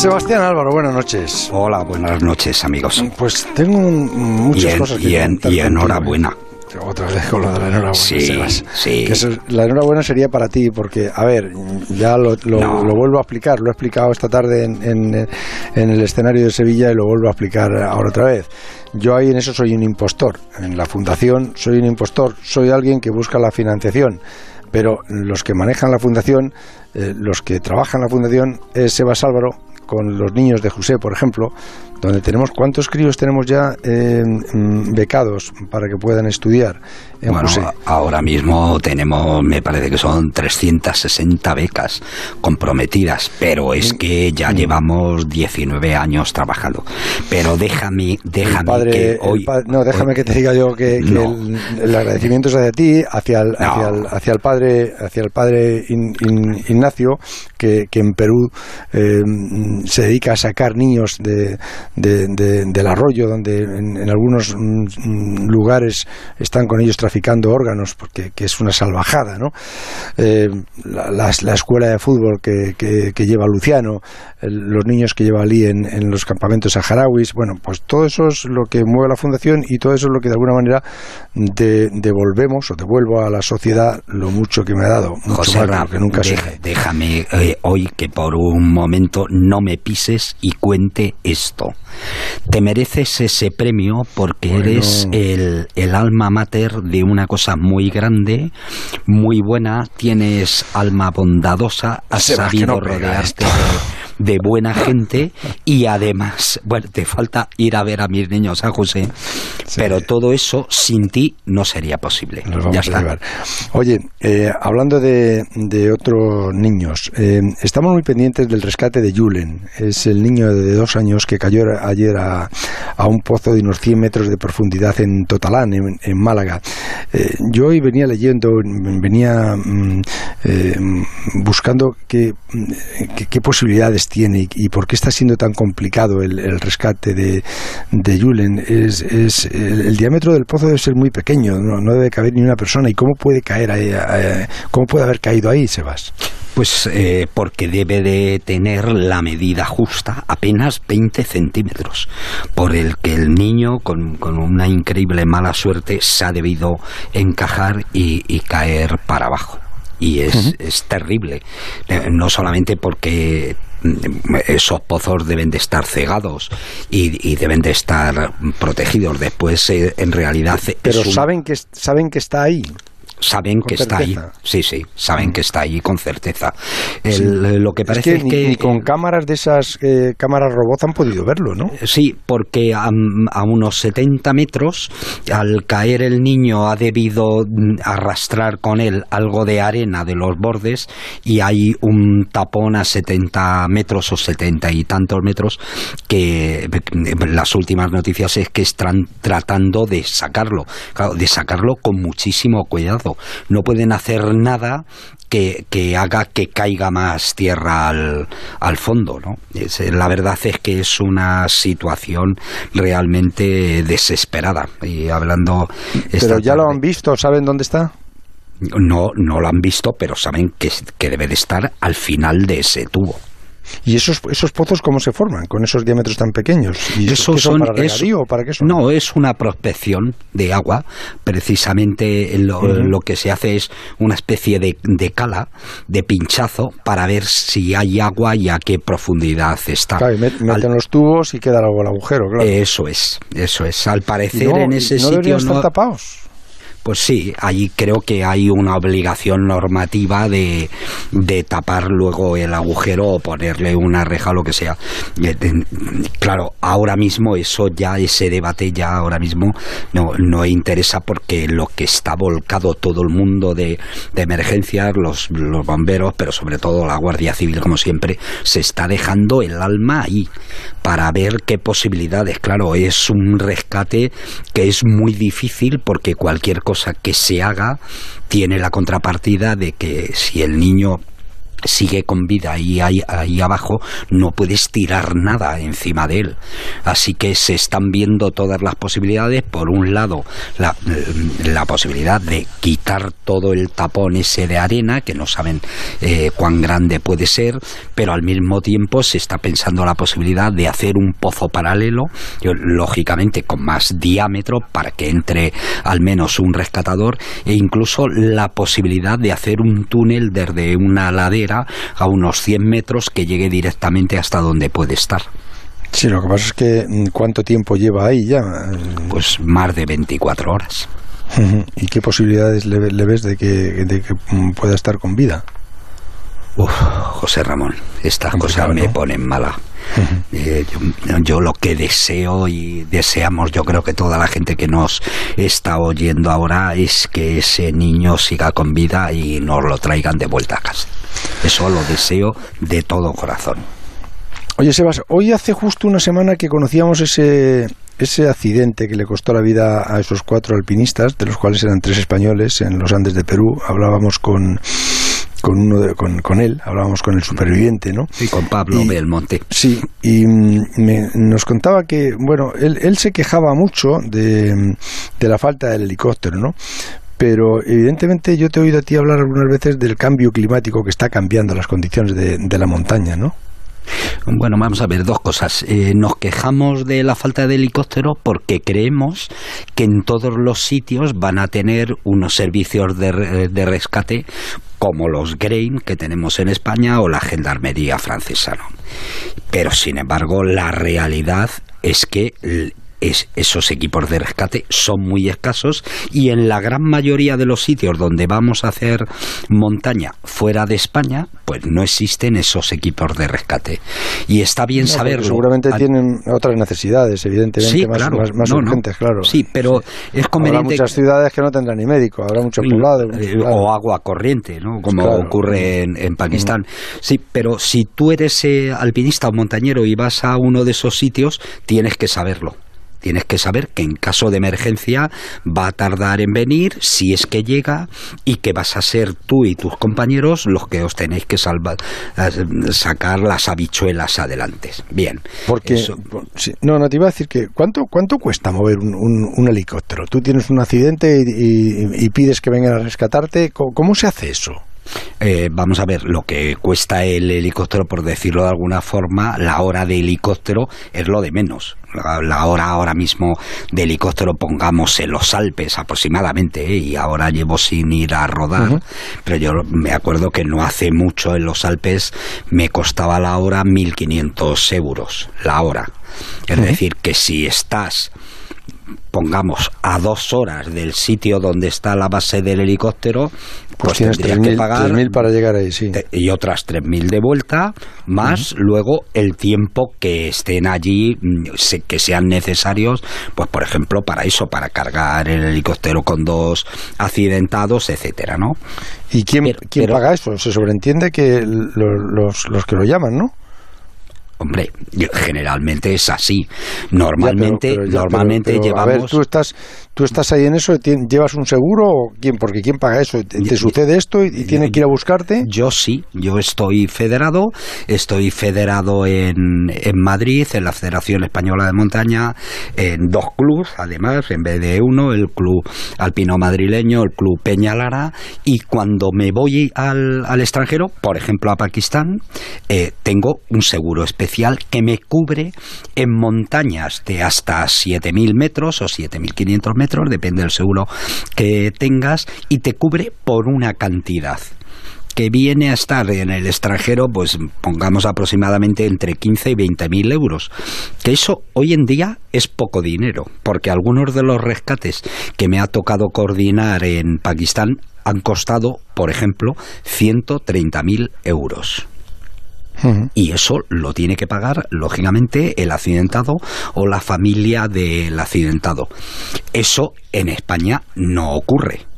Sebastián Álvaro, buenas noches. Hola, buenas noches, amigos. Pues tengo muchas cosas que y, en, y enhorabuena. Otra vez con lo de la enhorabuena. Sí, Sebas. sí. Que eso- la enhorabuena sería para ti, porque, a ver, ya lo, lo- No. lo vuelvo a explicar. Lo he explicado esta tarde en, en- en el escenario de Sevilla y lo vuelvo a explicar ahora otra vez. Yo ahí en eso soy un impostor. En la fundación soy un impostor. Soy alguien que busca la financiación. Pero los que manejan la fundación, eh, los que trabajan en la fundación, es Sebas Álvaro con los niños de José, por ejemplo, donde tenemos cuántos críos tenemos ya eh, mm, becados para que puedan estudiar en Bueno, José. ahora mismo tenemos, me parece que son 360 becas comprometidas, pero es que ya llevamos 19 años trabajando. Pero déjame, déjame padre, que el hoy... pa- no, déjame que te diga yo que, que No. el, el agradecimiento es hacia ti, hacia el, No. hacia el, hacia el padre, hacia el padre In- In- Ignacio, que, que en Perú eh, mm, se dedica a sacar niños de, de- de- del arroyo, donde en, en algunos mm, mm, lugares están con ellos traficando órganos, porque que es una salvajada, ¿no? Eh, la, la- la escuela de fútbol que, que- que lleva Luciano, el- los niños que lleva Ali en, en los campamentos saharauis, bueno, pues todo eso es lo que mueve la fundación y todo eso es lo que de alguna manera de- devolvemos o devuelvo a la sociedad lo mucho que me ha dado, mucho José más de Ra, lo que nunca sé. déjame eh, hoy que por un momento no me pises y cuente esto. Te mereces ese premio porque Bueno. eres el, el alma mater de una cosa muy grande, muy buena, tienes alma bondadosa, has sabido no pega rodearte de, de buena gente y además, bueno, te falta ir a ver a mis niños, a José, pero todo eso sin ti no sería posible. Los vamos ya a está. llevar. Oye, eh, hablando de, de otros niños, eh, estamos muy pendientes del rescate de Julen. Es el niño de dos años que cayó ayer a, a un pozo de unos 100 metros de profundidad en Totalán, en, en Málaga. Eh, yo hoy venía leyendo, venía mm, eh, buscando qué, qué- qué posibilidades tiene y, por qué está siendo tan complicado el, el rescate de, de Julen. Es, es- el, diámetro del pozo debe ser muy pequeño, no, no debe caber ni una persona. ¿Y cómo puede caer ahí? eh, ¿Cómo puede haber caído ahí, Sebas? Pues eh, porque debe de tener la medida justa, apenas 20 centímetros, por el que el niño, con, con una increíble mala suerte, se ha debido encajar y caer para abajo. Y es, es terrible, Eh, no solamente porque mm, esos pozos deben de estar cegados y, y deben de estar protegidos. Después, eh, en realidad, Pero un- saben que saben que está ahí. Saben Con que está ahí. Sí, sí, saben que está ahí con certeza. El- Lo que parece es es que, ni, ni con cámaras de esas eh, cámaras robot han podido verlo, ¿no? Sí, porque a, a unos 70 metros, al caer el niño ha debido mm, arrastrar con él algo de arena de los bordes y hay un tapón a 70 metros o 70 y tantos metros que eh, las últimas noticias es que están tratando de sacarlo, claro, de sacarlo con muchísimo cuidado. No pueden hacer nada que, que haga que caiga más tierra al, al fondo. ¿no? Es, eh, la verdad es que es una situación realmente desesperada. Y hablando. Pero ya lo han visto, ¿saben dónde está? No, no lo han visto, pero saben que, que debe de estar al final de ese tubo. ¿Y esos, esos pozos cómo se forman con esos diámetros tan pequeños? ¿Y esos son, son- para regadío qué son? No, es una prospección de agua. Precisamente lo, lo que se hace es una especie de, de cala, de pinchazo, para ver si hay agua y a qué profundidad está. Claro, y met- meten Al- los tubos y queda el agujero, claro. Eso es, eso es. Al parecer no, en ese ¿no sitio estar no, tapados? Pues sí, ahí creo que hay una obligación normativa de, de tapar luego el agujero o ponerle una reja o lo que sea. Eh, eh, Claro, ahora mismo eso ya, ese debate ya ahora mismo no, no interesa porque lo que está volcado todo el mundo de, de emergencias, los, los bomberos, pero sobre todo la Guardia Civil, como siempre, se está dejando el alma ahí para ver qué posibilidades. Claro, es un rescate que es muy difícil porque cualquier cosa que se haga tiene la contrapartida de que si el niño sigue con vida ahí, ahí, ahí, abajo, no puedes tirar nada encima de él. Así que se están viendo todas las posibilidades. Por un lado, la, la posibilidad de quitar todo el tapón ese de arena, que no saben eh, cuán grande puede ser, pero al mismo tiempo se está pensando la posibilidad de hacer un pozo paralelo, lógicamente con más diámetro, para que entre al menos un rescatador, e incluso la posibilidad de hacer un túnel desde una ladera a unos 100 metros que llegue directamente hasta donde puede estar. Sí, lo que pasa es que mm, ¿cuánto tiempo lleva ahí ya? Pues más de 24 horas. ¿Y qué posibilidades le, ves de que, de que, mm, pueda estar con vida? Uf, José Ramón, estas cosas me ponen mala. Eh, yo, lo que deseo y deseamos, yo creo que toda la gente que nos está oyendo ahora, es que ese niño siga con vida y nos lo traigan de vuelta a casa. Eso lo deseo de todo corazón. Oye, Sebas, hoy hace justo una semana que conocíamos ese, ese accidente que le costó la vida a esos cuatro alpinistas, de los cuales eran tres españoles en los Andes de Perú. Hablábamos con con uno con, él, hablábamos con el superviviente, ¿no? Sí, con Pablo Belmonte. Sí, y mm, nos contaba que, bueno, él, él se quejaba mucho de, de la falta del helicóptero, ¿no? pero evidentemente yo te he oído a ti hablar algunas veces del cambio climático que está cambiando las condiciones de, de la montaña, ¿no? Bueno, vamos a ver dos cosas. Eh, nos quejamos de la falta de helicóptero porque creemos que en todos los sitios van a tener unos servicios de, de rescate como los Grain que tenemos en España o la Gendarmería francesa. ¿no? Pero sin embargo, la realidad es que esos equipos de rescate son muy escasos y en la gran mayoría de los sitios donde vamos a hacer montaña fuera de España, pues no existen esos equipos de rescate. Y está bien saberlo. Seguramente tienen otras necesidades, evidentemente, más, urgentes, claro. Sí, pero es conveniente. Habrá muchas ciudades que no tendrán ni médico, habrá muchos poblados. Eh, o agua corriente, ¿no? Como ocurre en, Pakistán. Sí, pero si tú eres eh, alpinista o montañero y vas a uno de esos sitios, tienes que saberlo. Tienes que saber que en caso de emergencia va a tardar en venir, si es que llega, y que vas a ser tú y tus compañeros los que os tenéis que salvar, eh, sacar las habichuelas adelante. Bien. Porque, no, no te iba a decir que, ¿cuánto, cuánto cuesta mover un, helicóptero? Tú tienes un accidente y, pides que vengan a rescatarte. ¿Cómo se hace eso? Eh, vamos a ver, lo que cuesta el helicóptero, por decirlo de alguna forma, la hora de helicóptero es lo de menos. La, hora ahora mismo de helicóptero, pongamos en los Alpes aproximadamente, ¿eh? y ahora llevo sin ir a rodar, pero yo me acuerdo que no hace mucho en los Alpes me costaba la hora 1.500 euros, la hora. Es decir, que si estás pongamos a dos horas del sitio donde está la base del helicóptero, pues, pues tienes que pagar 3.000 para llegar ahí, sí. Y otras 3.000 de vuelta, más luego el tiempo que estén allí, mm, que sean necesarios, pues por ejemplo, para eso, para cargar el helicóptero con dos accidentados, etcétera, ¿no? ¿Y quién, quién paga eso? Se sobreentiende que los, los que lo llaman, ¿no? Hombre, generalmente es así. Normalmente, normalmente llevamos. A ver, tú estás, ¿Tú estás ahí en eso? ¿Llevas un seguro? O quién? Porque ¿quién paga eso? ¿Te sucede esto y tiene que ir a buscarte? Yo sí, yo estoy federado, estoy federado en, en Madrid, en la Federación Española de Montaña, en dos clubes, además, en vez de uno, el Club Alpino Madrileño, el Club Peñalara, y cuando me voy al, al extranjero, por ejemplo a Pakistán, eh, tengo un seguro especial que me cubre en montañas de hasta 7.000 metros o 7.500 metros depende del seguro que tengas, y te cubre por una cantidad que viene a estar en el extranjero, pues pongamos aproximadamente entre 15 y 20 mil euros. Que eso hoy en día es poco dinero, porque algunos de los rescates que me ha tocado coordinar en Pakistán han costado, por ejemplo, 130 mil euros. Y eso lo tiene que pagar, lógicamente, el accidentado o la familia del accidentado. Eso en España no ocurre.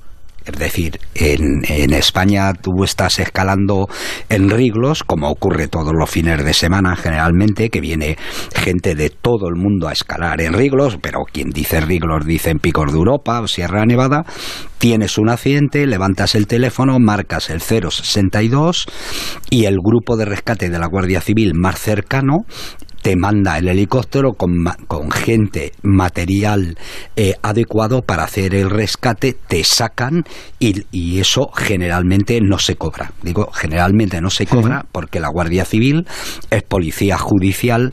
Es decir, en, en, España tú estás escalando en Riglos, como ocurre todos los fines de semana generalmente, que viene gente de todo el mundo a escalar en Riglos, pero quien dice Riglos dice en Picos de Europa o Sierra Nevada, tienes un accidente, levantas el teléfono, marcas el 062 y el grupo de rescate de la Guardia Civil más cercano te manda el helicóptero con, con gente, material eh, adecuado para hacer el rescate, te sacan y, y, eso generalmente no se cobra. Digo, generalmente no se cobra porque la Guardia Civil es policía judicial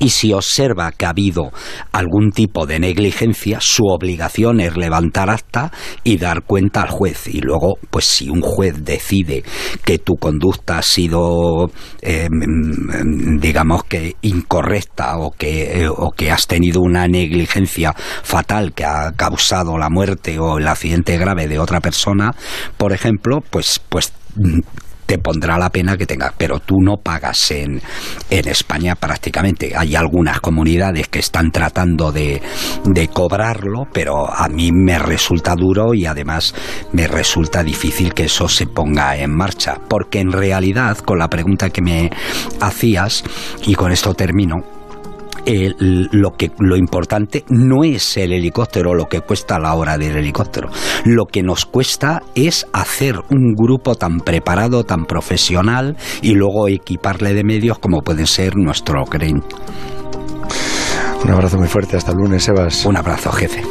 y si observa que ha habido algún tipo de negligencia, su obligación es levantar acta y dar cuenta al juez. Y luego, pues si un juez decide que tu conducta ha sido, eh, digamos que incorrecta o que, eh, o que has tenido una negligencia fatal que ha causado la muerte o el accidente grave de otra persona, por ejemplo, pues, pues te pondrá la pena que tengas, pero tú no pagas en, en España prácticamente. Hay algunas comunidades que están tratando de, de cobrarlo, pero a mí me resulta duro y además me resulta difícil que eso se ponga en marcha, porque en realidad, con la pregunta que me hacías, y con esto termino, eh, lo que lo importante no es el helicóptero lo que cuesta la hora del helicóptero. Lo que nos cuesta es hacer un grupo tan preparado tan profesional y luego equiparle de medios como pueden ser nuestro crane un abrazo muy fuerte hasta el lunes Sebas. Un abrazo jefe